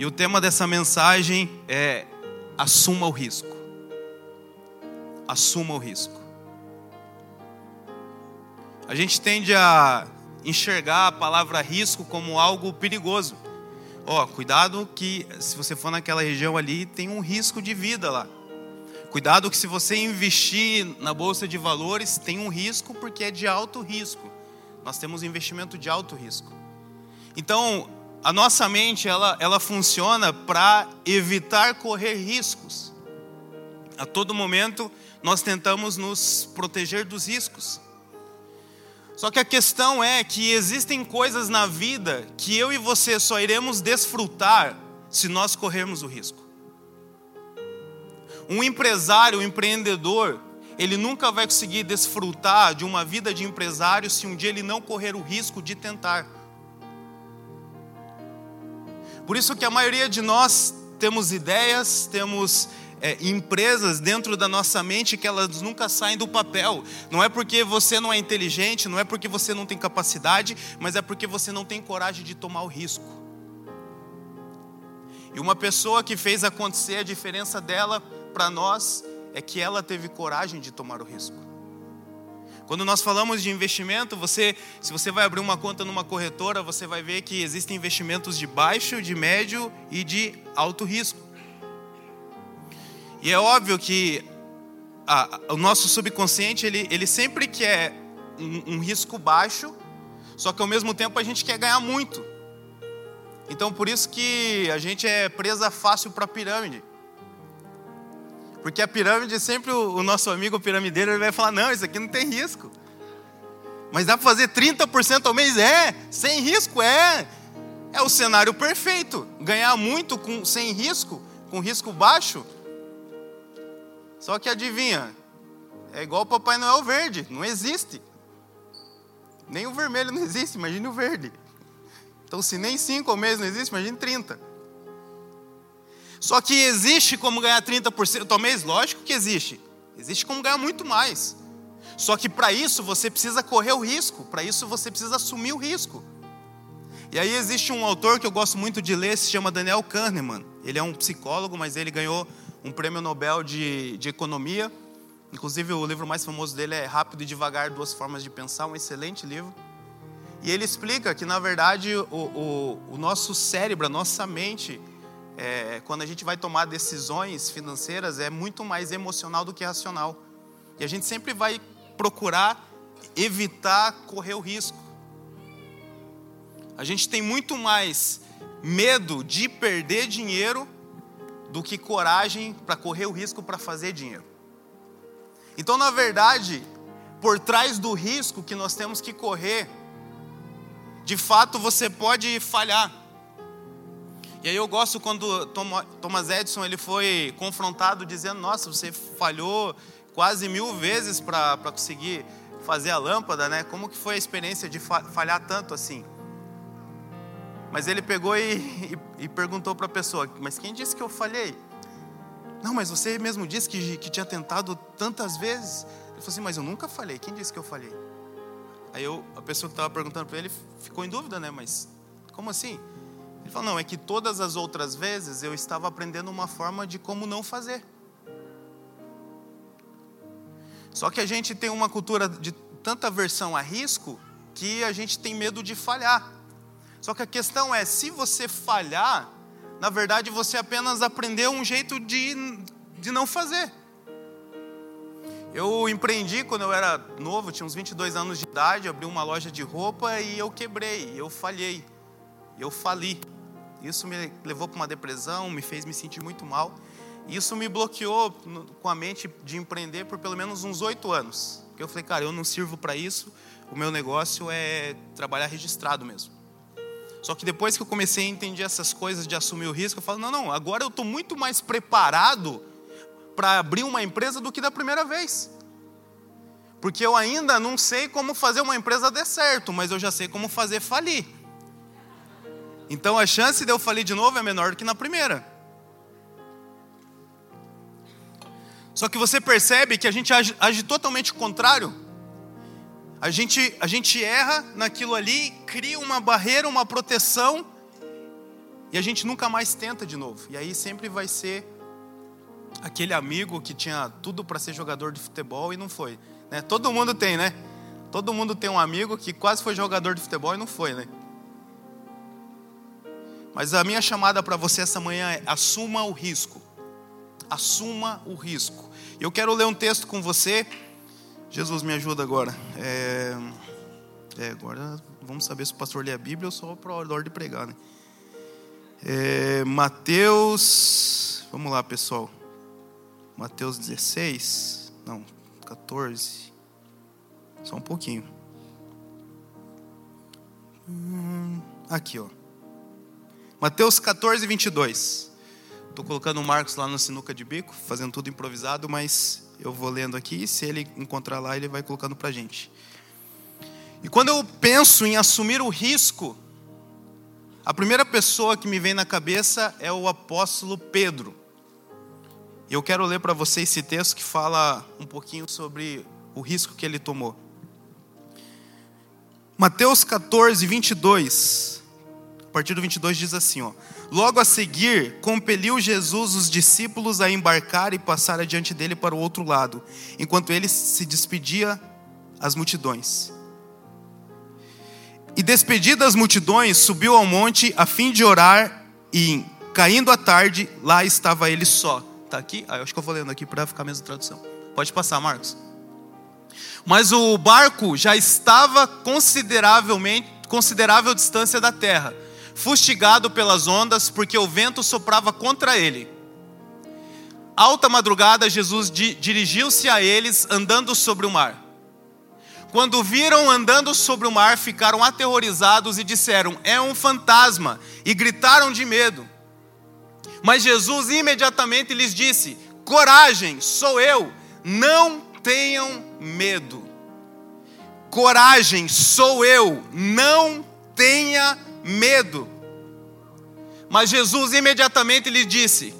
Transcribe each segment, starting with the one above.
E o tema dessa mensagem é assuma o risco. Assuma o risco. A gente tende a enxergar a palavra risco como algo perigoso. Ó, oh, cuidado que se você for naquela região ali, tem um risco de vida lá. Cuidado que se você investir na bolsa de valores, tem um risco porque é de alto risco. Nós temos investimento de alto risco. Então, a nossa mente ela, ela funciona para evitar correr riscos. A todo momento nós tentamos nos proteger dos riscos. Só que a questão é que existem coisas na vida que eu e você só iremos desfrutar se nós corrermos o risco. Um empresário, um empreendedor, ele nunca vai conseguir desfrutar de uma vida de empresário se um dia ele não correr o risco de tentar. Por isso que a maioria de nós temos ideias, temos é, empresas dentro da nossa mente que elas nunca saem do papel. Não é porque você não é inteligente, não é porque você não tem capacidade, mas é porque você não tem coragem de tomar o risco. E uma pessoa que fez acontecer a diferença dela para nós é que ela teve coragem de tomar o risco. Quando nós falamos de investimento, você, se você vai abrir uma conta numa corretora, você vai ver que existem investimentos de baixo, de médio e de alto risco. E é óbvio que a, o nosso subconsciente ele, ele sempre quer um, um risco baixo, só que ao mesmo tempo a gente quer ganhar muito. Então por isso que a gente é presa fácil para a pirâmide. Porque a pirâmide, sempre o, nosso amigo piramideiro ele vai falar: não, isso aqui não tem risco. Mas dá para fazer 30% ao mês? É, sem risco, é. É o cenário perfeito. Ganhar muito com, sem risco, com risco baixo. Só que adivinha, é igual o Papai Noel verde, não existe. Nem o vermelho não existe, imagine o verde. Então, se nem 5 ao mês não existe, imagine 30. Só que existe como ganhar 30% ao mês? Lógico que existe. Existe como ganhar muito mais. Só que para isso você precisa correr o risco, para isso você precisa assumir o risco. E aí existe um autor que eu gosto muito de ler, se chama Daniel Kahneman. Ele é um psicólogo, mas ele ganhou um prêmio Nobel de, de Economia. Inclusive, o livro mais famoso dele é Rápido e Devagar, Duas Formas de Pensar, um excelente livro. E ele explica que, na verdade, o, o, o nosso cérebro, a nossa mente, é, quando a gente vai tomar decisões financeiras, é muito mais emocional do que racional. E a gente sempre vai procurar evitar correr o risco. A gente tem muito mais medo de perder dinheiro do que coragem para correr o risco para fazer dinheiro. Então, na verdade, por trás do risco que nós temos que correr, de fato você pode falhar. E aí eu gosto quando Thomas Edison ele foi confrontado dizendo: Nossa, você falhou quase mil vezes para conseguir fazer a lâmpada, né? Como que foi a experiência de falhar tanto assim? Mas ele pegou e, e, e perguntou para a pessoa: Mas quem disse que eu falhei? Não, mas você mesmo disse que, que tinha tentado tantas vezes. Ele falou assim: Mas eu nunca falhei. Quem disse que eu falhei? Aí eu, a pessoa que estava perguntando para ele ficou em dúvida, né? Mas como assim? Ele falou: não, é que todas as outras vezes eu estava aprendendo uma forma de como não fazer. Só que a gente tem uma cultura de tanta aversão a risco que a gente tem medo de falhar. Só que a questão é: se você falhar, na verdade você apenas aprendeu um jeito de, de não fazer. Eu empreendi quando eu era novo, tinha uns 22 anos de idade, abri uma loja de roupa e eu quebrei, eu falhei, eu fali. Isso me levou para uma depressão, me fez me sentir muito mal. Isso me bloqueou com a mente de empreender por pelo menos uns oito anos. Eu falei, cara, eu não sirvo para isso, o meu negócio é trabalhar registrado mesmo. Só que depois que eu comecei a entender essas coisas de assumir o risco, eu falo, não, não, agora eu estou muito mais preparado para abrir uma empresa do que da primeira vez. Porque eu ainda não sei como fazer uma empresa dar certo, mas eu já sei como fazer falir. Então a chance de eu falir de novo é menor do que na primeira. Só que você percebe que a gente age, age totalmente contrário. A gente, a gente erra naquilo ali, cria uma barreira, uma proteção, e a gente nunca mais tenta de novo. E aí sempre vai ser aquele amigo que tinha tudo para ser jogador de futebol e não foi. Né? Todo mundo tem, né? Todo mundo tem um amigo que quase foi jogador de futebol e não foi, né? Mas a minha chamada para você essa manhã é: assuma o risco. Assuma o risco. Eu quero ler um texto com você. Jesus me ajuda agora. É, é agora vamos saber se o pastor lê a Bíblia ou só para a hora de pregar, né? É, Mateus, vamos lá, pessoal. Mateus 16, não, 14. Só um pouquinho. Hum, aqui, ó. Mateus 14, 22. Estou colocando o Marcos lá na sinuca de bico, fazendo tudo improvisado, mas eu vou lendo aqui. Se ele encontrar lá, ele vai colocando para gente. E quando eu penso em assumir o risco, a primeira pessoa que me vem na cabeça é o apóstolo Pedro. E eu quero ler para você esse texto que fala um pouquinho sobre o risco que ele tomou. Mateus 14, 22. A partir do 22 diz assim: ó, Logo a seguir, compeliu Jesus os discípulos a embarcar e passar adiante dele para o outro lado, enquanto ele se despedia às multidões. E despedidas as multidões, subiu ao monte a fim de orar, e caindo a tarde, lá estava ele só. Está aqui? Ah, eu acho que eu vou lendo aqui para ficar a mesma tradução. Pode passar, Marcos. Mas o barco já estava consideravelmente considerável distância da terra, fustigado pelas ondas, porque o vento soprava contra ele. Alta madrugada, Jesus dirigiu-se a eles andando sobre o mar. Quando viram andando sobre o mar, ficaram aterrorizados e disseram: É um fantasma, e gritaram de medo. Mas Jesus imediatamente lhes disse: Coragem, sou eu, não tenham medo. Coragem, sou eu, não tenha medo. Mas Jesus imediatamente lhe disse: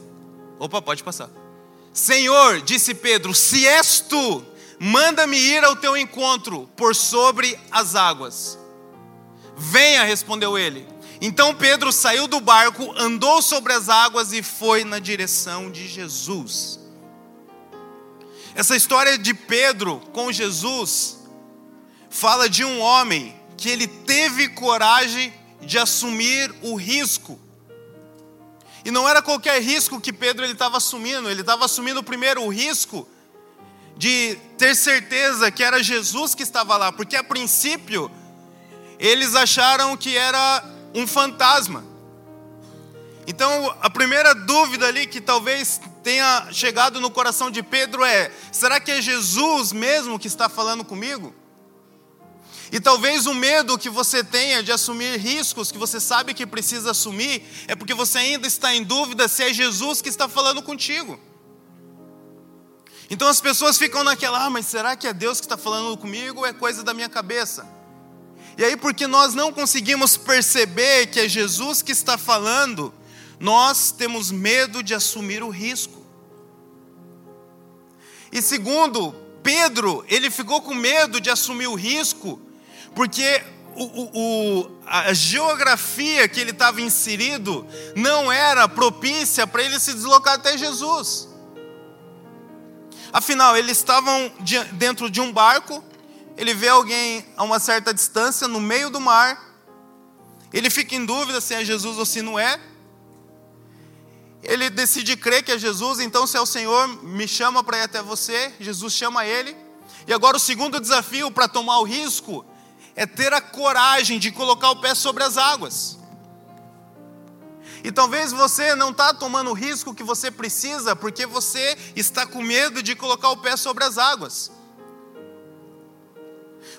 Opa, pode passar. Senhor, disse Pedro, se és tu, Manda-me ir ao teu encontro por sobre as águas. Venha, respondeu ele. Então Pedro saiu do barco, andou sobre as águas e foi na direção de Jesus. Essa história de Pedro com Jesus fala de um homem que ele teve coragem de assumir o risco. E não era qualquer risco que Pedro estava assumindo, ele estava assumindo primeiro o risco de ter certeza que era Jesus que estava lá, porque a princípio eles acharam que era um fantasma. Então, a primeira dúvida ali que talvez tenha chegado no coração de Pedro é: será que é Jesus mesmo que está falando comigo? E talvez o medo que você tenha de assumir riscos que você sabe que precisa assumir é porque você ainda está em dúvida se é Jesus que está falando contigo. Então as pessoas ficam naquela, ah, mas será que é Deus que está falando comigo ou é coisa da minha cabeça? E aí, porque nós não conseguimos perceber que é Jesus que está falando, nós temos medo de assumir o risco. E segundo, Pedro, ele ficou com medo de assumir o risco, porque o, o, a geografia que ele estava inserido não era propícia para ele se deslocar até Jesus. Afinal, eles estavam dentro de um barco, ele vê alguém a uma certa distância, no meio do mar, ele fica em dúvida se é Jesus ou se não é. Ele decide crer que é Jesus, então, se é o Senhor, me chama para ir até você. Jesus chama ele. E agora, o segundo desafio para tomar o risco é ter a coragem de colocar o pé sobre as águas. E talvez você não está tomando o risco que você precisa porque você está com medo de colocar o pé sobre as águas.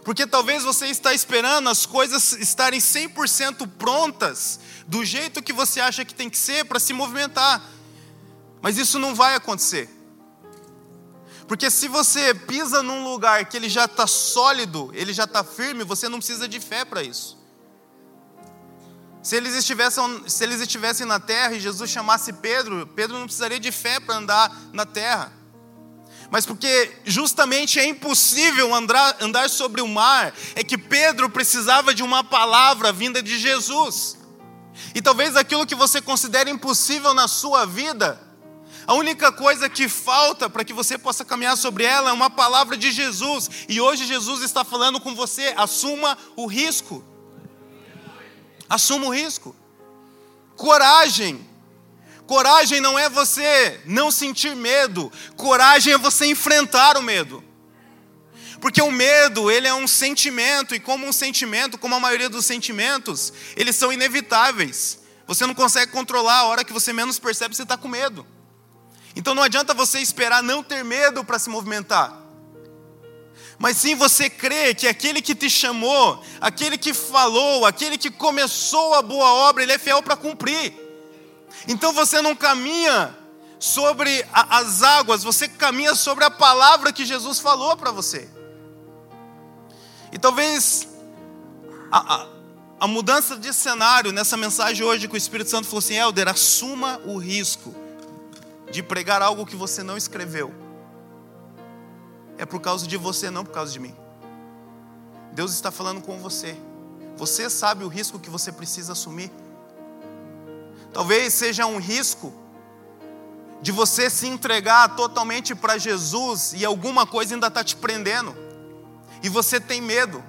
Porque talvez você está esperando as coisas estarem 100% prontas, do jeito que você acha que tem que ser para se movimentar. Mas isso não vai acontecer. Porque se você pisa num lugar que ele já está sólido, ele já está firme, você não precisa de fé para isso. Se eles, estivessem, se eles estivessem na terra e Jesus chamasse Pedro, Pedro não precisaria de fé para andar na terra. Mas porque justamente é impossível andar, andar sobre o mar, é que Pedro precisava de uma palavra vinda de Jesus. E talvez aquilo que você considera impossível na sua vida, a única coisa que falta para que você possa caminhar sobre ela é uma palavra de Jesus. E hoje Jesus está falando com você: assuma o risco. Assuma o risco. Coragem. Coragem não é você não sentir medo, coragem é você enfrentar o medo. Porque o medo, ele é um sentimento, e como um sentimento, como a maioria dos sentimentos, eles são inevitáveis. Você não consegue controlar, a hora que você menos percebe, você está com medo. Então não adianta você esperar não ter medo para se movimentar. Mas sim você crer que aquele que te chamou, aquele que falou, aquele que começou a boa obra, ele é fiel para cumprir. Então você não caminha sobre a, as águas, você caminha sobre a palavra que Jesus falou para você. E talvez a, a, a, mudança de cenário nessa mensagem hoje que o Espírito Santo falou assim: Helder, assuma o risco de pregar algo que você não escreveu. É por causa de você, não por causa de mim. Deus está falando com você. Você sabe o risco que você precisa assumir. Talvez seja um risco de você se entregar totalmente para Jesus e alguma coisa ainda está te prendendo, e você tem medo.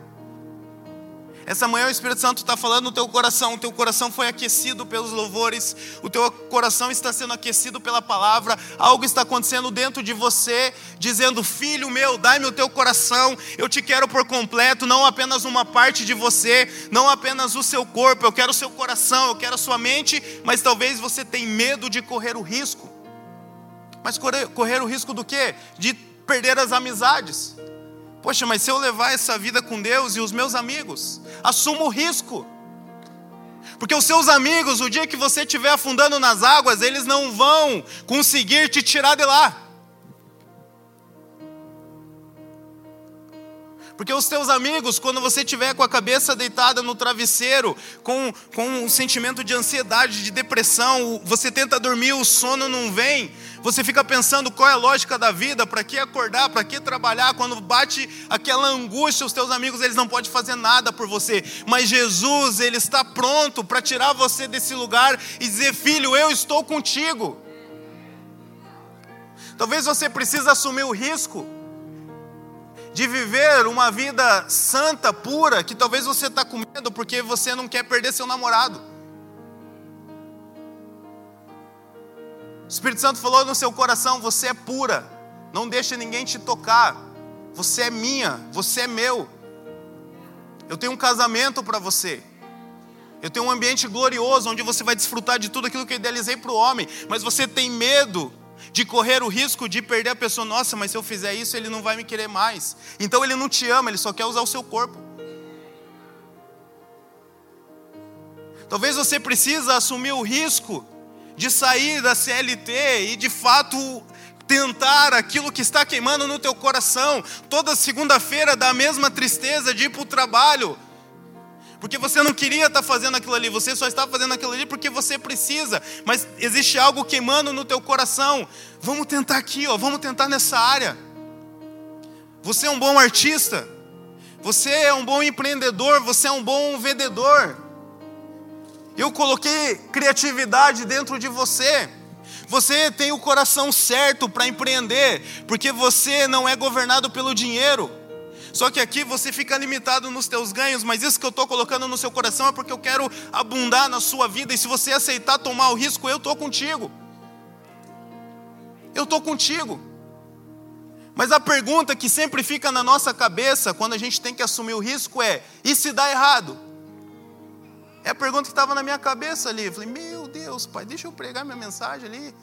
Essa manhã o Espírito Santo está falando no teu coração, o teu coração foi aquecido pelos louvores, o teu coração está sendo aquecido pela palavra, algo está acontecendo dentro de você, dizendo: Filho meu, dai-me o teu coração, eu te quero por completo, não apenas uma parte de você, não apenas o seu corpo, eu quero o seu coração, eu quero a sua mente, mas talvez você tenha medo de correr o risco. Mas correr, correr o risco do quê? De perder as amizades Poxa, mas se eu levar essa vida com Deus e os meus amigos, assumo o risco. Porque os seus amigos, o dia que você estiver afundando nas águas, eles não vão conseguir te tirar de lá. Porque os teus amigos, quando você estiver com a cabeça deitada no travesseiro, com, com um sentimento de ansiedade, de depressão, você tenta dormir, o sono não vem, você fica pensando qual é a lógica da vida, para que acordar, para que trabalhar, quando bate aquela angústia, os teus amigos eles não podem fazer nada por você, mas Jesus, ele está pronto para tirar você desse lugar e dizer: "Filho, eu estou contigo". Talvez você precise assumir o risco de viver uma vida santa, pura, que talvez você está com medo porque você não quer perder seu namorado. O Espírito Santo falou no seu coração: você é pura, não deixa ninguém te tocar, você é minha, você é meu. Eu tenho um casamento para você. Eu tenho um ambiente glorioso onde você vai desfrutar de tudo aquilo que eu idealizei para o homem, mas você tem medo de correr o risco de perder a pessoa. Nossa, mas se eu fizer isso, ele não vai me querer mais. Então ele não te ama, ele só quer usar o seu corpo. Talvez você precisa assumir o risco de sair da CLT e de fato tentar aquilo que está queimando no teu coração. Toda segunda-feira dá a mesma tristeza de ir para o trabalho porque você não queria estar fazendo aquilo ali, você só está fazendo aquilo ali porque você precisa, mas existe algo queimando no teu coração. Vamos tentar aqui, ó, vamos tentar nessa área. Você é um bom artista, você é um bom empreendedor, você é um bom vendedor. Eu coloquei criatividade dentro de você. Você tem o coração certo para empreender, porque você não é governado pelo dinheiro. Só que aqui você fica limitado nos teus ganhos, mas isso que eu estou colocando no seu coração é porque eu quero abundar na sua vida, e se você aceitar tomar o risco, eu estou contigo. Eu estou contigo. Mas a pergunta que sempre fica na nossa cabeça quando a gente tem que assumir o risco é: e se dá errado? É a pergunta que estava na minha cabeça ali. Eu falei: Meu Deus, pai, deixa eu pregar minha mensagem ali.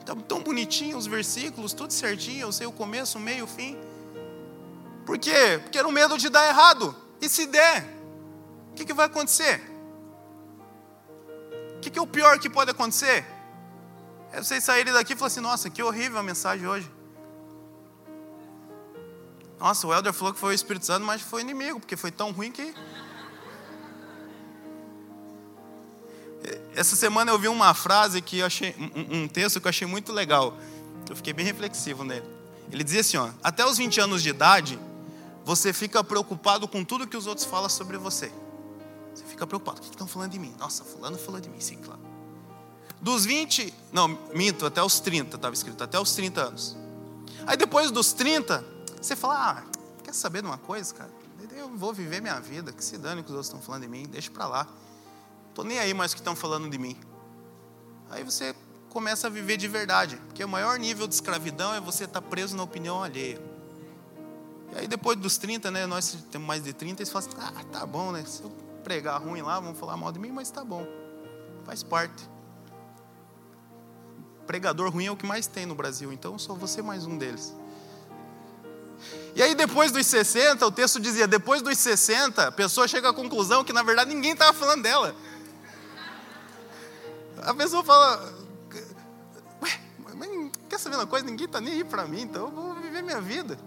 Está tão bonitinho os versículos, tudo certinho. Eu sei o começo, o meio, o fim. Por quê? Porque era o medo de dar errado. E se der, o que, que vai acontecer? O que, que é o pior que pode acontecer? É vocês saírem daqui e falarem assim: nossa, que horrível a mensagem hoje. Nossa, o Helder falou que foi o Espírito Santo, mas foi inimigo, porque foi tão ruim que. Essa semana eu vi uma frase que achei, um texto que eu achei muito legal. Eu fiquei bem reflexivo nele. Ele dizia assim: ó, até os 20 anos de idade, você fica preocupado com tudo que os outros falam sobre você. Você fica preocupado. O que estão falando de mim? Nossa, fulano falou de mim, sim, claro. Dos 20, não, minto, até os 30, estava escrito, até os 30 anos. Aí depois dos 30, você fala, ah, quer saber de uma coisa, cara? Eu vou viver minha vida, que se dane que os outros estão falando de mim, deixa para lá. Tô nem aí mais o que estão falando de mim. Aí você começa a viver de verdade, porque o maior nível de escravidão é você estar tá preso na opinião alheia. E aí depois dos 30, né, nós temos mais de 30, eles falam assim, ah, tá bom, né? Se eu pregar ruim lá, vão falar mal de mim, mas tá bom. Faz parte. Pregador ruim é o que mais tem no Brasil, então só você mais um deles. E aí, depois dos 60, o texto dizia: depois dos 60, a pessoa chega à conclusão que na verdade ninguém estava falando dela. A pessoa fala: Ué, mas quer saber uma coisa? Ninguém está nem aí para mim, então eu vou viver minha vida.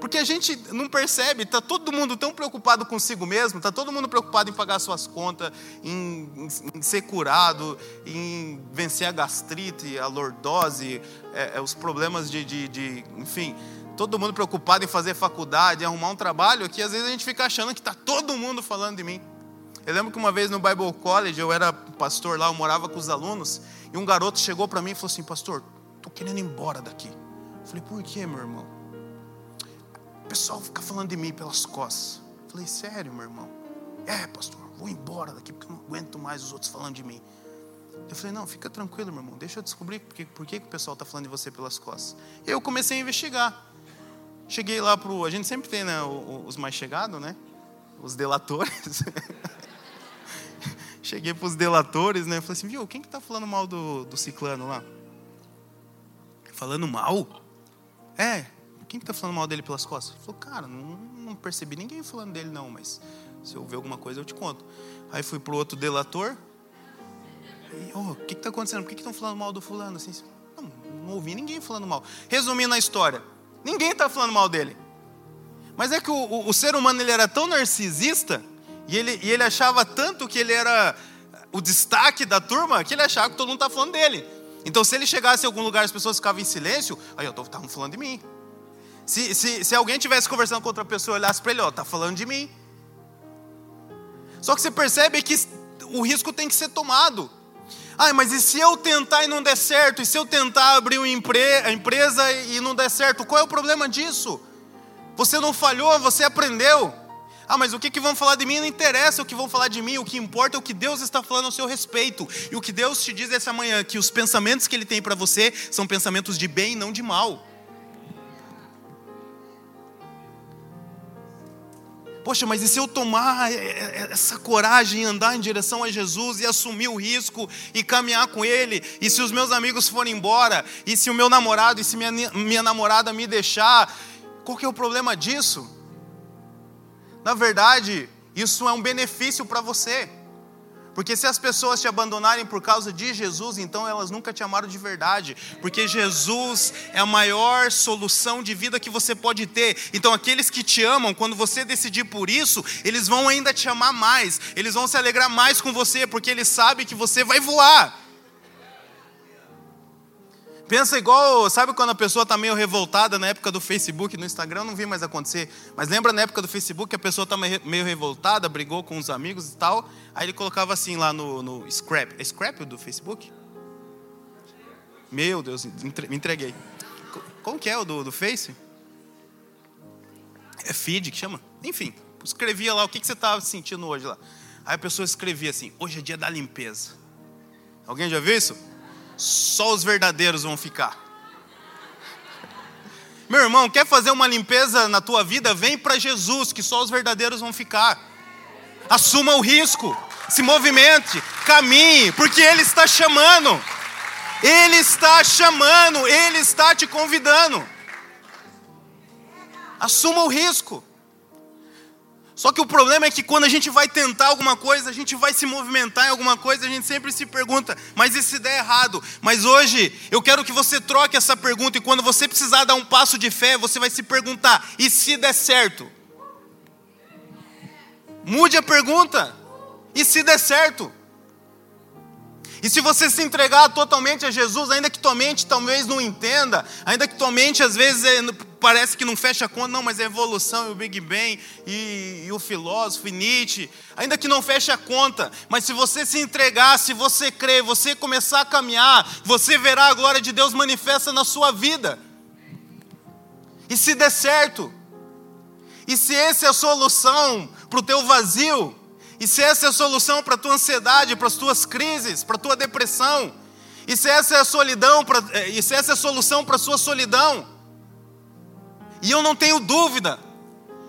Porque a gente não percebe, está todo mundo tão preocupado consigo mesmo, está todo mundo preocupado em pagar suas contas, em, em, em ser curado, em vencer a gastrite, a lordose, é, é, os problemas de, de, de, enfim, todo mundo preocupado em fazer faculdade, arrumar um trabalho, que às vezes a gente fica achando que está todo mundo falando de mim. Eu lembro que uma vez no Bible College, eu era pastor lá, eu morava com os alunos, e um garoto chegou para mim e falou assim: Pastor, estou querendo ir embora daqui. Eu falei: Por que, meu irmão? O pessoal fica falando de mim pelas costas. Falei, sério, meu irmão? É, pastor, vou embora daqui porque eu não aguento mais os outros falando de mim. Eu falei, não, fica tranquilo, meu irmão, deixa eu descobrir por que, por que, que o pessoal está falando de você pelas costas. Eu comecei a investigar. Cheguei lá para A gente sempre tem né, os mais chegados, né? Os delatores. Cheguei para os delatores, né? Falei assim, viu, quem que está falando mal do, do ciclano lá? Falando mal? É, quem que está falando mal dele pelas costas? Ele falou, cara, não, não, percebi ninguém falando dele não, mas se eu ver alguma coisa eu te conto. Aí fui pro outro delator. O oh, que está acontecendo? Por que estão falando mal do fulano? Assim, não, não ouvi ninguém falando mal. Resumindo a história, ninguém está falando mal dele. Mas é que o, o, o, ser humano ele era tão narcisista e ele, e ele achava tanto que ele era o destaque da turma que ele achava que todo mundo estava falando dele. Então, se ele chegasse em algum lugar as pessoas ficavam em silêncio, aí eu estavam falando de mim. Se, se, se alguém estivesse conversando com outra pessoa e olhasse para ele, ó, tá falando de mim. Só que você percebe que o risco tem que ser tomado. Ah, mas e se eu tentar e não der certo? E se eu tentar abrir uma empresa e não der certo? Qual é o problema disso? Você não falhou, você aprendeu. Ah, mas o que, que vão falar de mim não interessa o que vão falar de mim, o que importa é o que Deus está falando ao seu respeito. E o que Deus te diz essa manhã, que os pensamentos que Ele tem para você são pensamentos de bem e não de mal. Poxa, mas e se eu tomar é, é, é, essa coragem e andar em direção a Jesus e assumir o risco e caminhar com Ele? E se os meus amigos forem embora? E se o meu namorado e se minha, minha namorada me deixar? Qual que é o problema disso? Na verdade, isso é um benefício para você. Porque se as pessoas te abandonarem por causa de Jesus, então elas nunca te amaram de verdade. Porque Jesus é a maior solução de vida que você pode ter. Então aqueles que te amam, quando você decidir por isso, eles vão ainda te amar mais. Eles vão se alegrar mais com você, porque eles sabem que você vai voar. Pensa igual, sabe quando a pessoa está meio revoltada na época do Facebook, no Instagram, não vi mais acontecer. Mas lembra na época do Facebook que a pessoa está meio revoltada, brigou com os amigos e tal. Aí ele colocava assim lá no, no Scrap. É Scrap do Facebook? Meu Deus, me entreguei. Como que é o do, do Face? É feed que chama? Enfim, escrevia lá o que, que você estava sentindo hoje lá. Aí a pessoa escrevia assim: hoje é dia da limpeza. Alguém já viu isso? Só os verdadeiros vão ficar. Meu irmão, quer fazer uma limpeza na tua vida? Vem para Jesus, que só os verdadeiros vão ficar. Assuma o risco, se movimente, caminhe, porque Ele está chamando. Ele está chamando, Ele está te convidando. Assuma o risco. Só que o problema é que quando a gente vai tentar alguma coisa, a gente vai se movimentar em alguma coisa, a gente sempre se pergunta, mas e se der errado? Mas hoje eu quero que você troque essa pergunta e quando você precisar dar um passo de fé, você vai se perguntar, e se der certo? Mude a pergunta. E se der certo? E se você se entregar totalmente a Jesus, ainda que tua mente talvez não entenda, ainda que tua mente às vezes é, parece que não fecha a conta, não, mas é a evolução e o Big Bang e, e o filósofo e Nietzsche, ainda que não feche a conta, mas se você se entregar, se você crer, você começar a caminhar, você verá a glória de Deus manifesta na sua vida. E se der certo, e se essa é a solução para o teu vazio, e se essa é a solução para a tua ansiedade, para as tuas crises, para a tua depressão, e se essa é a solidão, pra, eh, e se essa é a solução para a sua solidão, e eu não tenho dúvida,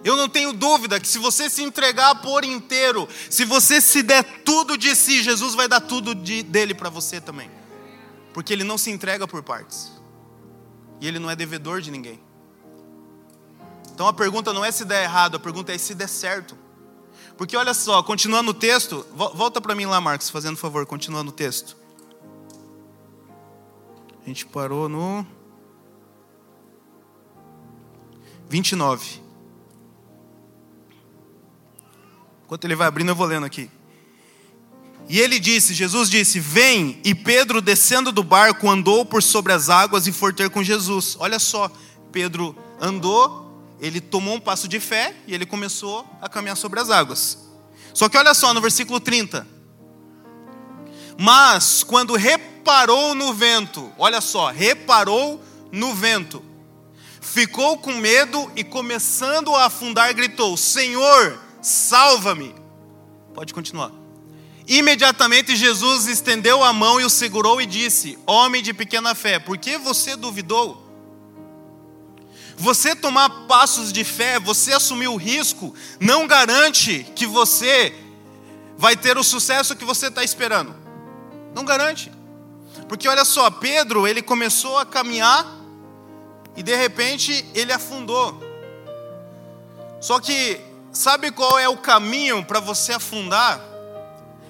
eu não tenho dúvida que se você se entregar por inteiro, se você se der tudo de si, Jesus vai dar tudo de, dele para você também, porque ele não se entrega por partes, e ele não é devedor de ninguém. Então a pergunta não é se der errado, a pergunta é se der certo. Porque olha só, continuando o texto, volta para mim lá, Marcos, fazendo favor, continuando o texto. A gente parou no 29. Enquanto ele vai abrindo, eu vou lendo aqui. E ele disse, Jesus disse: Vem. E Pedro, descendo do barco, andou por sobre as águas e foi ter com Jesus. Olha só, Pedro andou ele tomou um passo de fé e ele começou a caminhar sobre as águas. Só que olha só no versículo 30. Mas quando reparou no vento, olha só, reparou no vento, ficou com medo e começando a afundar, gritou: Senhor, salva-me. Pode continuar. Imediatamente Jesus estendeu a mão e o segurou e disse: Homem de pequena fé, por que você duvidou? Você tomar passos de fé, você assumir o risco, não garante que você vai ter o sucesso que você está esperando. Não garante. Porque olha só, Pedro, ele começou a caminhar e de repente ele afundou. Só que, sabe qual é o caminho para você afundar?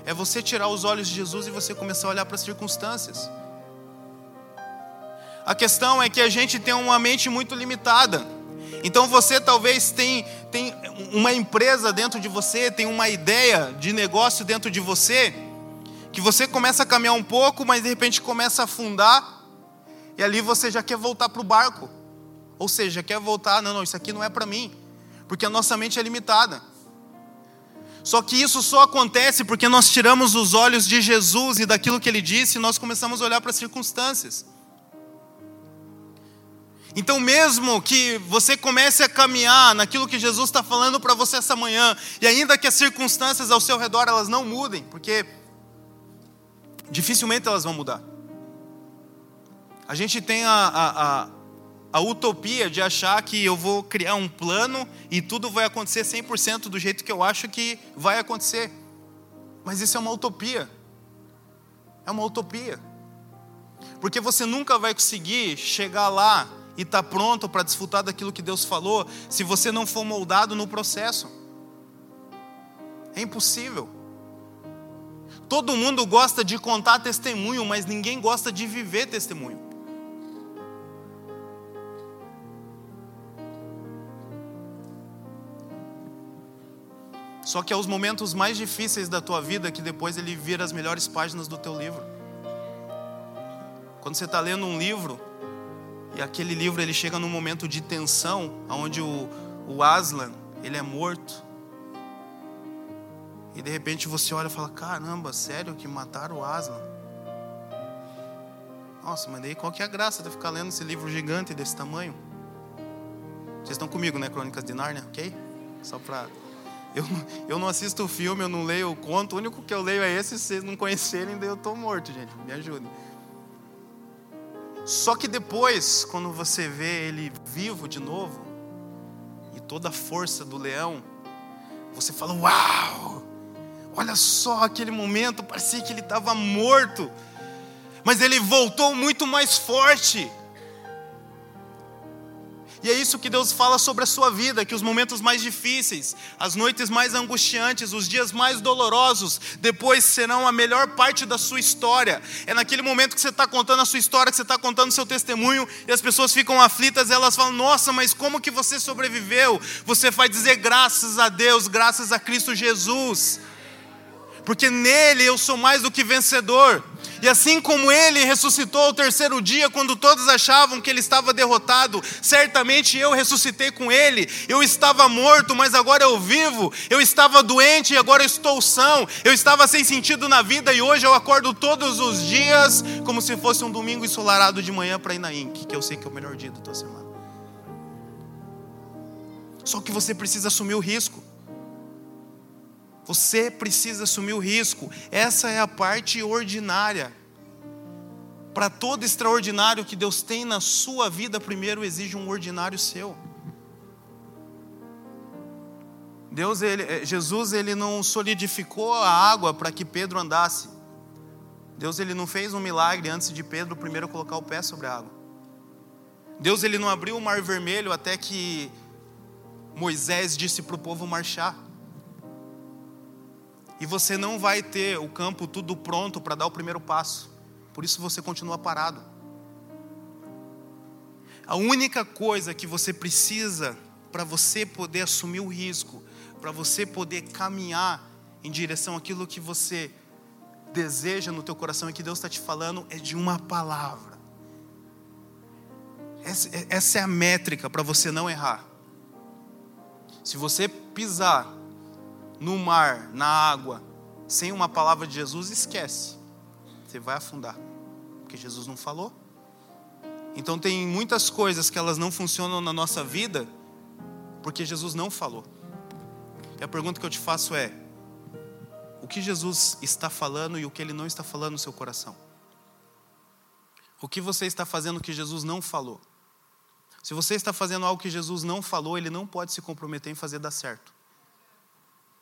É você tirar os olhos de Jesus e você começar a olhar para as circunstâncias. A questão é que a gente tem uma mente muito limitada. Então você talvez tem, tem uma empresa dentro de você, tem uma ideia de negócio dentro de você, que você começa a caminhar um pouco, mas de repente começa a afundar, e ali você já quer voltar para o barco. Ou seja, quer voltar, não, não, isso aqui não é para mim, porque a nossa mente é limitada. Só que isso só acontece porque nós tiramos os olhos de Jesus e daquilo que ele disse e nós começamos a olhar para as circunstâncias. Então, mesmo que você comece a caminhar naquilo que Jesus está falando para você essa manhã, e ainda que as circunstâncias ao seu redor elas não mudem, porque dificilmente elas vão mudar. A gente tem a, a, a, a utopia de achar que eu vou criar um plano e tudo vai acontecer 100% do jeito que eu acho que vai acontecer. Mas isso é uma utopia. É uma utopia. Porque você nunca vai conseguir chegar lá e está pronto para desfrutar daquilo que Deus falou se você não for moldado no processo. É impossível. Todo mundo gosta de contar testemunho, mas ninguém gosta de viver testemunho. Só que é os momentos mais difíceis da tua vida que depois ele vira as melhores páginas do teu livro. Quando você está lendo um livro e aquele livro ele chega num momento de tensão, onde o, o Aslan ele é morto. E de repente você olha e fala: Caramba, sério que mataram o Aslan? Nossa, mas daí qual que é a graça de ficar lendo esse livro gigante desse tamanho? Vocês estão comigo, né? Crônicas de Nárnia, ok? Só para. Eu, eu não assisto filme, eu não leio o conto, o único que eu leio é esse, se vocês não conhecerem, daí eu estou morto, gente. Me ajudem. Só que depois, quando você vê ele vivo de novo, e toda a força do leão, você fala: Uau! Olha só aquele momento, parecia que ele estava morto, mas ele voltou muito mais forte. E é isso que Deus fala sobre a sua vida: que os momentos mais difíceis, as noites mais angustiantes, os dias mais dolorosos, depois serão a melhor parte da sua história. É naquele momento que você está contando a sua história, que você está contando o seu testemunho, e as pessoas ficam aflitas, elas falam: Nossa, mas como que você sobreviveu? Você vai dizer graças a Deus, graças a Cristo Jesus, porque nele eu sou mais do que vencedor. E assim como ele ressuscitou ao terceiro dia, quando todos achavam que ele estava derrotado, certamente eu ressuscitei com ele. Eu estava morto, mas agora eu vivo. Eu estava doente e agora estou são. Eu estava sem sentido na vida e hoje eu acordo todos os dias como se fosse um domingo ensolarado de manhã para ir na INC, que eu sei que é o melhor dia da tua semana. Só que você precisa assumir o risco. Você precisa assumir o risco. Essa é a parte ordinária. Para todo extraordinário que Deus tem na sua vida, primeiro exige um ordinário seu. Deus, ele, eh, Jesus, ele não solidificou a água para que Pedro andasse. Deus, ele não fez um milagre antes de Pedro primeiro colocar o pé sobre a água. Deus, ele não abriu o mar vermelho até que Moisés disse para o povo marchar. E você não vai ter o campo tudo pronto para dar o primeiro passo. Por isso você continua parado. A única coisa que você precisa para você poder assumir o risco, para você poder caminhar em direção àquilo que você deseja no teu coração e que Deus está te falando, é de uma palavra. Essa é a métrica para você não errar. Se você pisar no mar, na água, sem uma palavra de Jesus, esquece. Você vai afundar. Porque Jesus não falou. Então tem muitas coisas que elas não funcionam na nossa vida porque Jesus não falou. E a pergunta que eu te faço é: o que Jesus está falando e o que ele não está falando no seu coração? O que você está fazendo que Jesus não falou? Se você está fazendo algo que Jesus não falou, ele não pode se comprometer em fazer dar certo.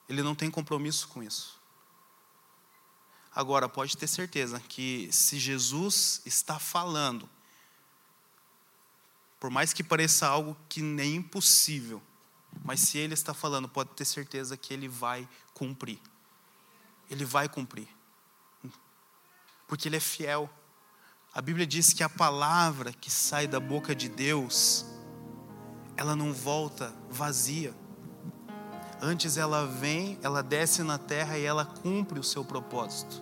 Ele não tem compromisso com isso. Agora, pode ter certeza que se Jesus está falando, por mais que pareça algo que é impossível, mas se ele está falando, pode ter certeza que ele vai cumprir. Ele vai cumprir. Porque ele é fiel. A Bíblia diz que a palavra que sai da boca de Deus, ela não volta vazia. Antes ela vem, ela desce na terra e ela cumpre o seu propósito.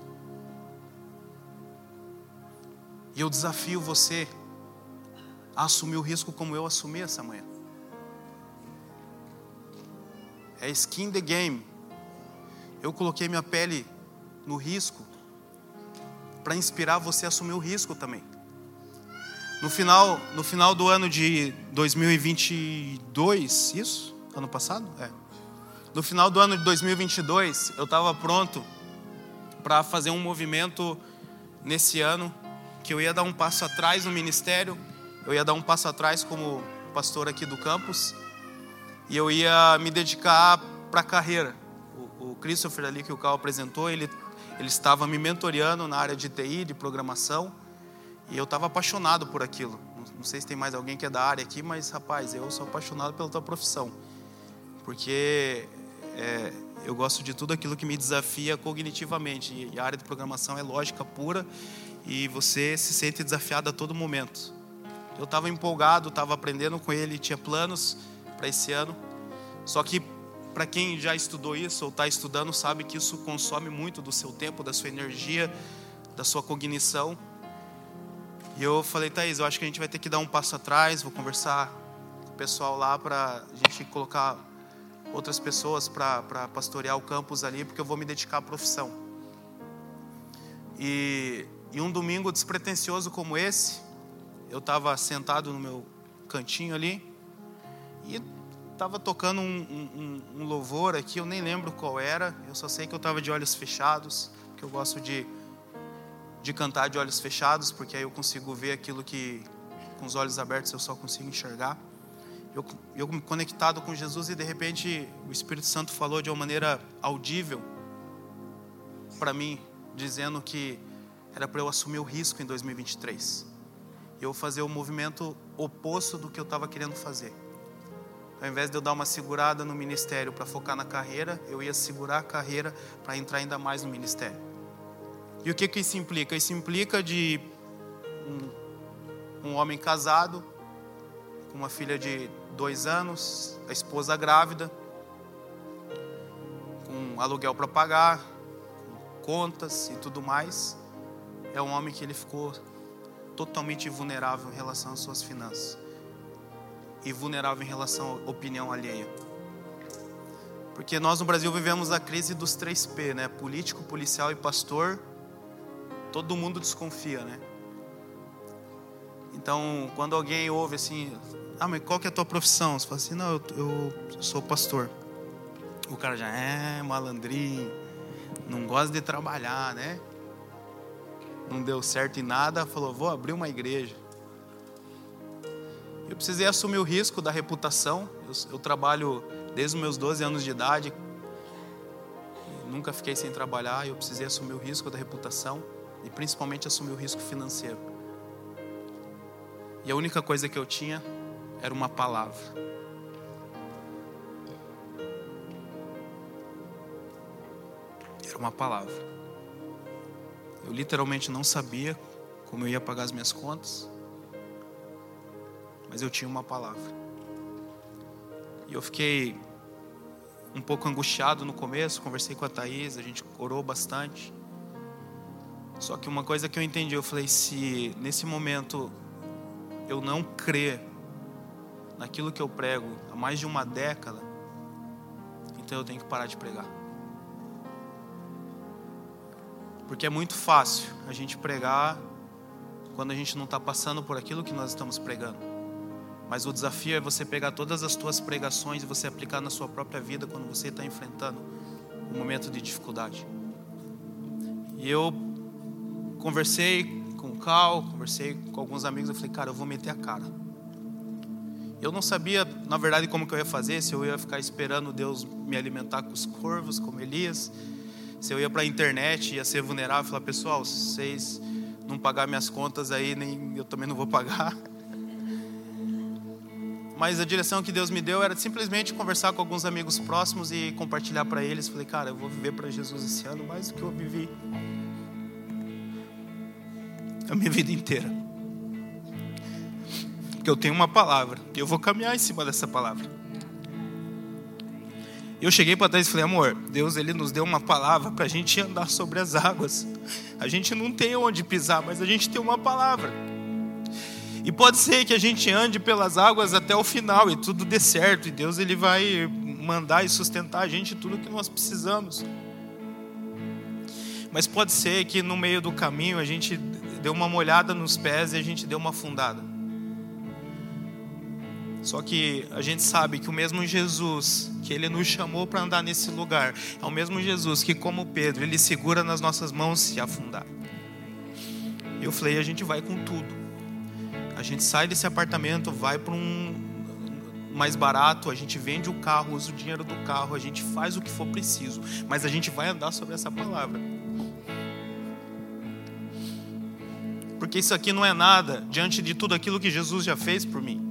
E eu desafio você a assumir o risco como eu assumi essa manhã. É skin the game. Eu coloquei minha pele no risco para inspirar você a assumir o risco também. No final, no final do ano de 2022, isso? Ano passado? É. No final do ano de 2022, eu estava pronto para fazer um movimento nesse ano que eu ia dar um passo atrás no ministério, eu ia dar um passo atrás como pastor aqui do campus e eu ia me dedicar para a carreira. O, o Christopher ali que o Carl apresentou, ele ele estava me mentoreando na área de TI, de programação, e eu estava apaixonado por aquilo. Não sei se tem mais alguém que é da área aqui, mas rapaz, eu sou apaixonado pela tua profissão, porque é, eu gosto de tudo aquilo que me desafia cognitivamente. E a área de programação é lógica pura e você se sente desafiado a todo momento. Eu estava empolgado, estava aprendendo com ele, tinha planos para esse ano. Só que para quem já estudou isso ou está estudando, sabe que isso consome muito do seu tempo, da sua energia, da sua cognição. E eu falei, Thaís, eu acho que a gente vai ter que dar um passo atrás, vou conversar com o pessoal lá para a gente colocar outras pessoas para pastorear o campus ali, porque eu vou me dedicar à profissão. E, e um domingo despretensioso como esse, eu estava sentado no meu cantinho ali, e estava tocando um, um, um, louvor aqui, eu nem lembro qual era, eu só sei que eu estava de olhos fechados, que eu gosto de, de cantar de olhos fechados, porque aí eu consigo ver aquilo que com os olhos abertos eu só consigo enxergar. Eu, eu me conectado com Jesus e de repente o Espírito Santo falou de uma maneira audível para mim, dizendo que era para eu assumir o risco em 2023. E eu fazer o movimento oposto do que eu estava querendo fazer ao invés de eu dar uma segurada no ministério para focar na carreira, eu ia segurar a carreira para entrar ainda mais no ministério. E o que, que isso implica? Isso implica de um, um homem casado, com uma filha de dois anos, a esposa grávida, com aluguel para pagar, contas e tudo mais. é um homem que ele ficou totalmente vulnerável em relação às suas finanças e vulnerável em relação à opinião alheia. Porque nós no Brasil vivemos a crise dos três P, né? Político, policial e pastor. Todo mundo desconfia, né? Então, quando alguém ouve assim, ah, mas qual que é a tua profissão? Você fala assim, não, eu, eu sou pastor. O cara já é malandrinho, não gosta de trabalhar, né? Não deu certo em nada, falou, vou abrir uma igreja. Eu precisei assumir o risco da reputação. Eu, eu trabalho desde os meus 12 anos de idade. Nunca fiquei sem trabalhar. Eu precisei assumir o risco da reputação e principalmente assumir o risco financeiro. E a única coisa que eu tinha era uma palavra. Era uma palavra. Eu literalmente não sabia como eu ia pagar as minhas contas mas eu tinha uma palavra. E eu fiquei um pouco angustiado no começo, conversei com a Thaís, a gente orou bastante. Só que uma coisa que eu entendi, eu falei, se nesse momento eu não crer naquilo que eu prego há mais de uma década, então eu tenho que parar de pregar. Porque é muito fácil a gente pregar quando a gente não está passando por aquilo que nós estamos pregando. Mas o desafio é você pegar todas as tuas pregações e você aplicar na sua própria vida quando você está enfrentando um momento de dificuldade. E eu conversei com o Cal, conversei com alguns amigos, eu falei, cara, eu vou meter a cara. Eu não sabia, na verdade, como que eu ia fazer, se eu ia ficar esperando Deus me alimentar com os corvos, como Elias, se eu ia para a internet, ia ser vulnerável falar, pessoal, se vocês não pagar minhas contas aí, nem eu também não vou pagar. Mas a direção que Deus me deu era simplesmente conversar com alguns amigos próximos e compartilhar para eles. Falei, cara, eu vou viver para Jesus esse ano mais do que eu vivi a minha vida inteira. Porque eu tenho uma palavra e eu vou caminhar em cima dessa palavra. Eu cheguei para trás e falei, amor, Deus ele nos deu uma palavra para a gente andar sobre as águas. A gente não tem onde pisar, mas a gente tem uma palavra. E pode ser que a gente ande pelas águas até o final e tudo dê certo, e Deus ele vai mandar e sustentar a gente tudo que nós precisamos. Mas pode ser que no meio do caminho a gente deu uma molhada nos pés e a gente deu uma afundada. Só que a gente sabe que o mesmo Jesus que ele nos chamou para andar nesse lugar é o mesmo Jesus que, como Pedro, ele segura nas nossas mãos se afundar. Eu falei, a gente vai com tudo. A gente sai desse apartamento, vai para um mais barato, a gente vende o carro, usa o dinheiro do carro, a gente faz o que for preciso, mas a gente vai andar sobre essa palavra. Porque isso aqui não é nada diante de tudo aquilo que Jesus já fez por mim.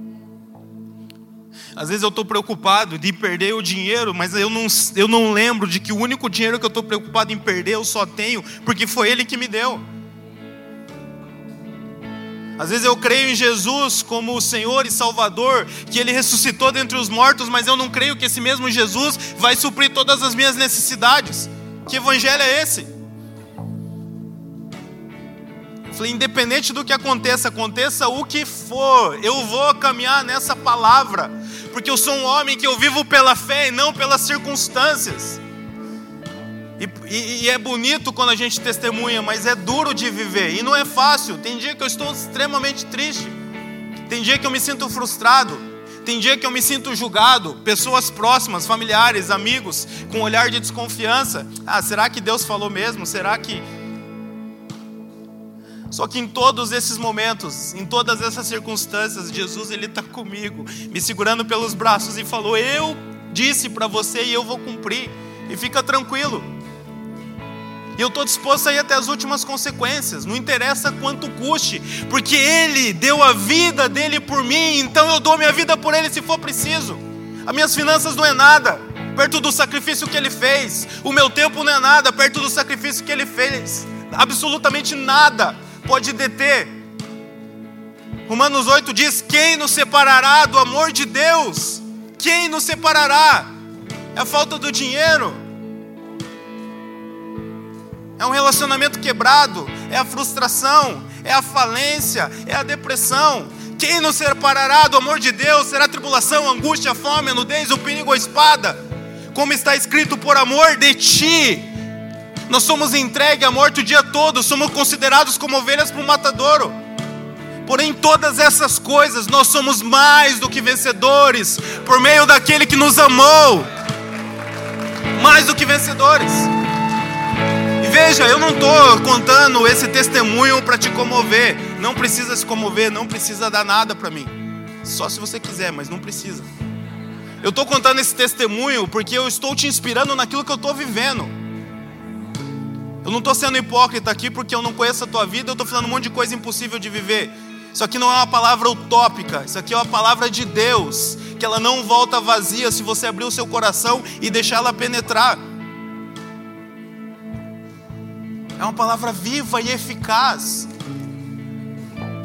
Às vezes eu estou preocupado de perder o dinheiro, mas eu não, eu não lembro de que o único dinheiro que eu estou preocupado em perder eu só tenho porque foi Ele que me deu. Às vezes eu creio em Jesus como o Senhor e Salvador, que Ele ressuscitou dentre os mortos, mas eu não creio que esse mesmo Jesus vai suprir todas as minhas necessidades. Que evangelho é esse? Falei, independente do que aconteça, aconteça o que for, eu vou caminhar nessa palavra, porque eu sou um homem que eu vivo pela fé e não pelas circunstâncias. E, e, e, é bonito quando a gente testemunha, mas é duro de viver. E não é fácil. Tem dia que eu estou extremamente triste. Tem dia que eu me sinto frustrado. Tem dia que eu me sinto julgado. Pessoas próximas, familiares, amigos, com um olhar de desconfiança. Ah, será que Deus falou mesmo? Será que. Só que em todos esses momentos, em todas essas circunstâncias, Jesus ele está comigo, me segurando pelos braços e falou: Eu disse para você e eu vou cumprir. E fica tranquilo. E eu estou disposto a ir até as últimas consequências, não interessa quanto custe, porque Ele deu a vida dele por mim, então eu dou minha vida por Ele se for preciso. As minhas finanças não é nada, perto do sacrifício que Ele fez, o meu tempo não é nada, perto do sacrifício que Ele fez, absolutamente nada pode deter. Romanos 8 diz: Quem nos separará do amor de Deus? Quem nos separará? É a falta do dinheiro? é um relacionamento quebrado, é a frustração, é a falência, é a depressão. Quem nos separará do amor de Deus? Será tribulação, angústia, fome, nudez, o perigo, a espada? Como está escrito, por amor de ti, nós somos entregues à morte o dia todo, somos considerados como ovelhas para o matadouro. Porém, todas essas coisas nós somos mais do que vencedores por meio daquele que nos amou. Mais do que vencedores. E veja, eu não estou contando esse testemunho para te comover. Não precisa se comover, não precisa dar nada para mim. Só se você quiser, mas não precisa. Eu estou contando esse testemunho porque eu estou te inspirando naquilo que eu estou vivendo. Eu não estou sendo hipócrita aqui porque eu não conheço a tua vida, eu estou falando um monte de coisa impossível de viver. Isso aqui não é uma palavra utópica, isso aqui é uma palavra de Deus, que ela não volta vazia se você abrir o seu coração e deixar ela penetrar. É uma palavra viva e eficaz.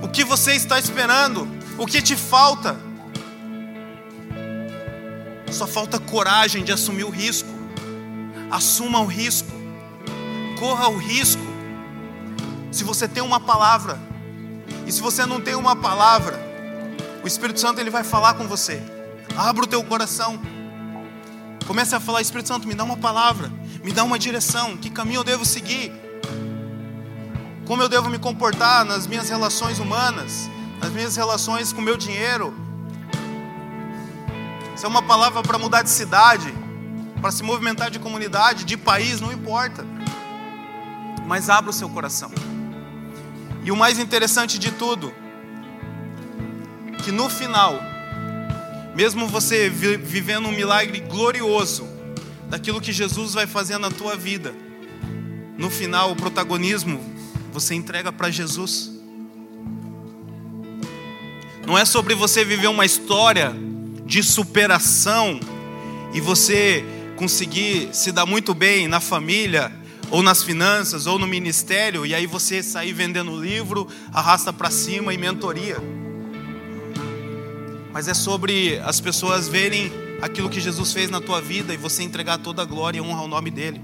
O que você está esperando? O que te falta? Só falta coragem de assumir o risco. Assuma o risco. Corra o risco. Se você tem uma palavra, e se você não tem uma palavra, o Espírito Santo ele vai falar com você. Abra o teu coração. Comece a falar, Espírito Santo, me dá uma palavra, me dá uma direção, que caminho eu devo seguir? Como eu devo me comportar nas minhas relações humanas, nas minhas relações com o meu dinheiro? Se é uma palavra para mudar de cidade, para se movimentar de comunidade, de país, não importa. Mas abra o seu coração. E o mais interessante de tudo, que no final, mesmo você vivendo um milagre glorioso daquilo que Jesus vai fazer na tua vida, no final o protagonismo você entrega para Jesus. Não é sobre você viver uma história de superação e você conseguir se dar muito bem na família, ou nas finanças, ou no ministério, e aí você sair vendendo livro, arrasta para cima e mentoria. Mas é sobre as pessoas verem aquilo que Jesus fez na tua vida e você entregar toda a glória e honra ao nome dele.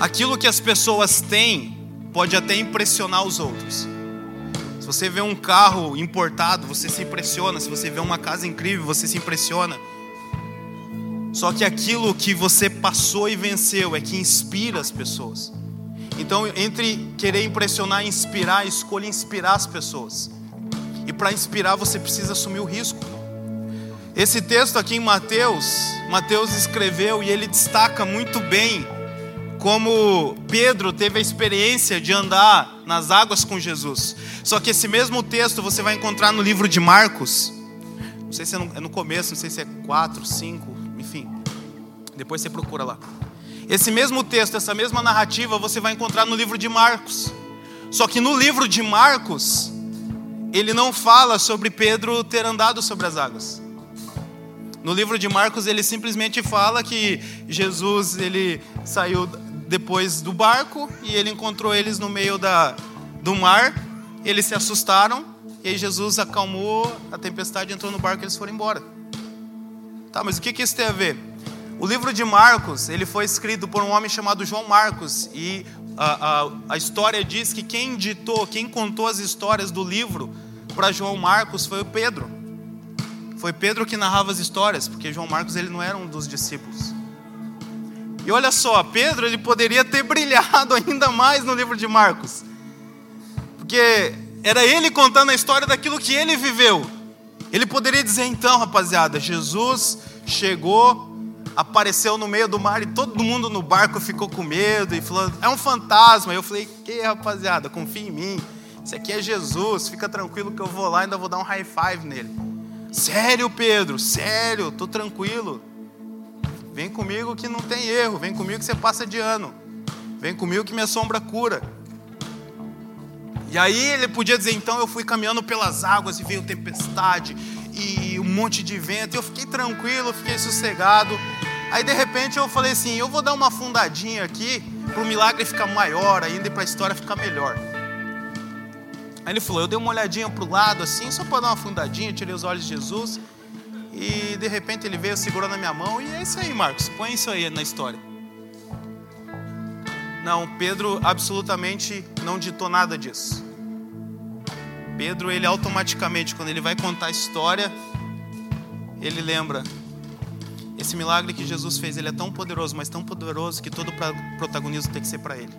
Aquilo que as pessoas têm pode até impressionar os outros. Se você vê um carro importado, você se impressiona. Se você vê uma casa incrível, você se impressiona. Só que aquilo que você passou e venceu é que inspira as pessoas. Então, entre querer impressionar e inspirar, escolha inspirar as pessoas. E para inspirar, você precisa assumir o risco. Esse texto aqui em Mateus, Mateus escreveu e ele destaca muito bem como Pedro teve a experiência de andar nas águas com Jesus. Só que esse mesmo texto você vai encontrar no livro de Marcos. Não sei se é no, é começo, não sei se é 4, 5, enfim. Depois você procura lá. Esse mesmo texto, essa mesma narrativa, você vai encontrar no livro de Marcos. Só que no livro de Marcos, ele não fala sobre Pedro ter andado sobre as águas. No livro de Marcos, ele simplesmente fala que Jesus ele saiu depois do barco e ele encontrou eles no meio da, do mar. Eles se assustaram e Jesus acalmou a tempestade, entrou no barco e eles foram embora. Tá, mas o que, que isso tem a ver? O livro de Marcos, ele foi escrito por um homem chamado João Marcos e a, a, a história diz que quem ditou, quem contou as histórias do livro para João Marcos foi o Pedro. Foi Pedro que narrava as histórias, porque João Marcos ele não era um dos discípulos. E olha só, Pedro ele poderia ter brilhado ainda mais no livro de Marcos, porque era ele contando a história daquilo que ele viveu. Ele poderia dizer então, rapaziada, Jesus chegou, apareceu no meio do mar e todo mundo no barco ficou com medo e falou: é um fantasma. Eu falei: que rapaziada, confia em mim. Isso aqui é Jesus, fica tranquilo que eu vou lá e ainda vou dar um high five nele. Sério, Pedro, sério, tô tranquilo. Vem comigo que não tem erro, vem comigo que você passa de ano. Vem comigo que minha sombra cura. E aí ele podia dizer, então eu fui caminhando pelas águas e veio tempestade e um monte de vento. Eu fiquei tranquilo, fiquei sossegado. Aí de repente eu falei assim, eu vou dar uma fundadinha aqui para o milagre ficar maior ainda e para a história ficar melhor. Aí ele falou, eu dei uma olhadinha para o lado assim, só para dar uma fundadinha, tirei os olhos de Jesus. E de repente ele veio, segurou na minha mão e é isso aí, Marcos, põe isso aí na história. Não, Pedro absolutamente não ditou nada disso. Pedro, ele automaticamente, quando ele vai contar a história, ele lembra: esse milagre que Jesus fez, ele é tão poderoso, mas tão poderoso que todo protagonismo tem que ser para ele.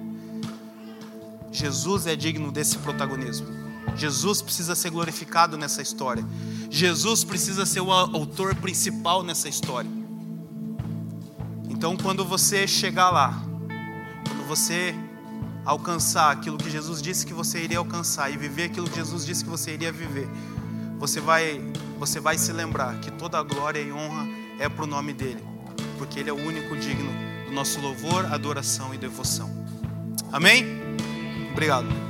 Jesus é digno desse protagonismo. Jesus precisa ser glorificado nessa história. Jesus precisa ser o autor principal nessa história. Então, quando você chegar lá, você alcançar aquilo que Jesus disse que você iria alcançar e viver aquilo que Jesus disse que você iria viver, você vai, você vai se lembrar que toda a glória e honra é para o nome dele, porque ele é o único digno do nosso louvor, adoração e devoção. Amém? Obrigado.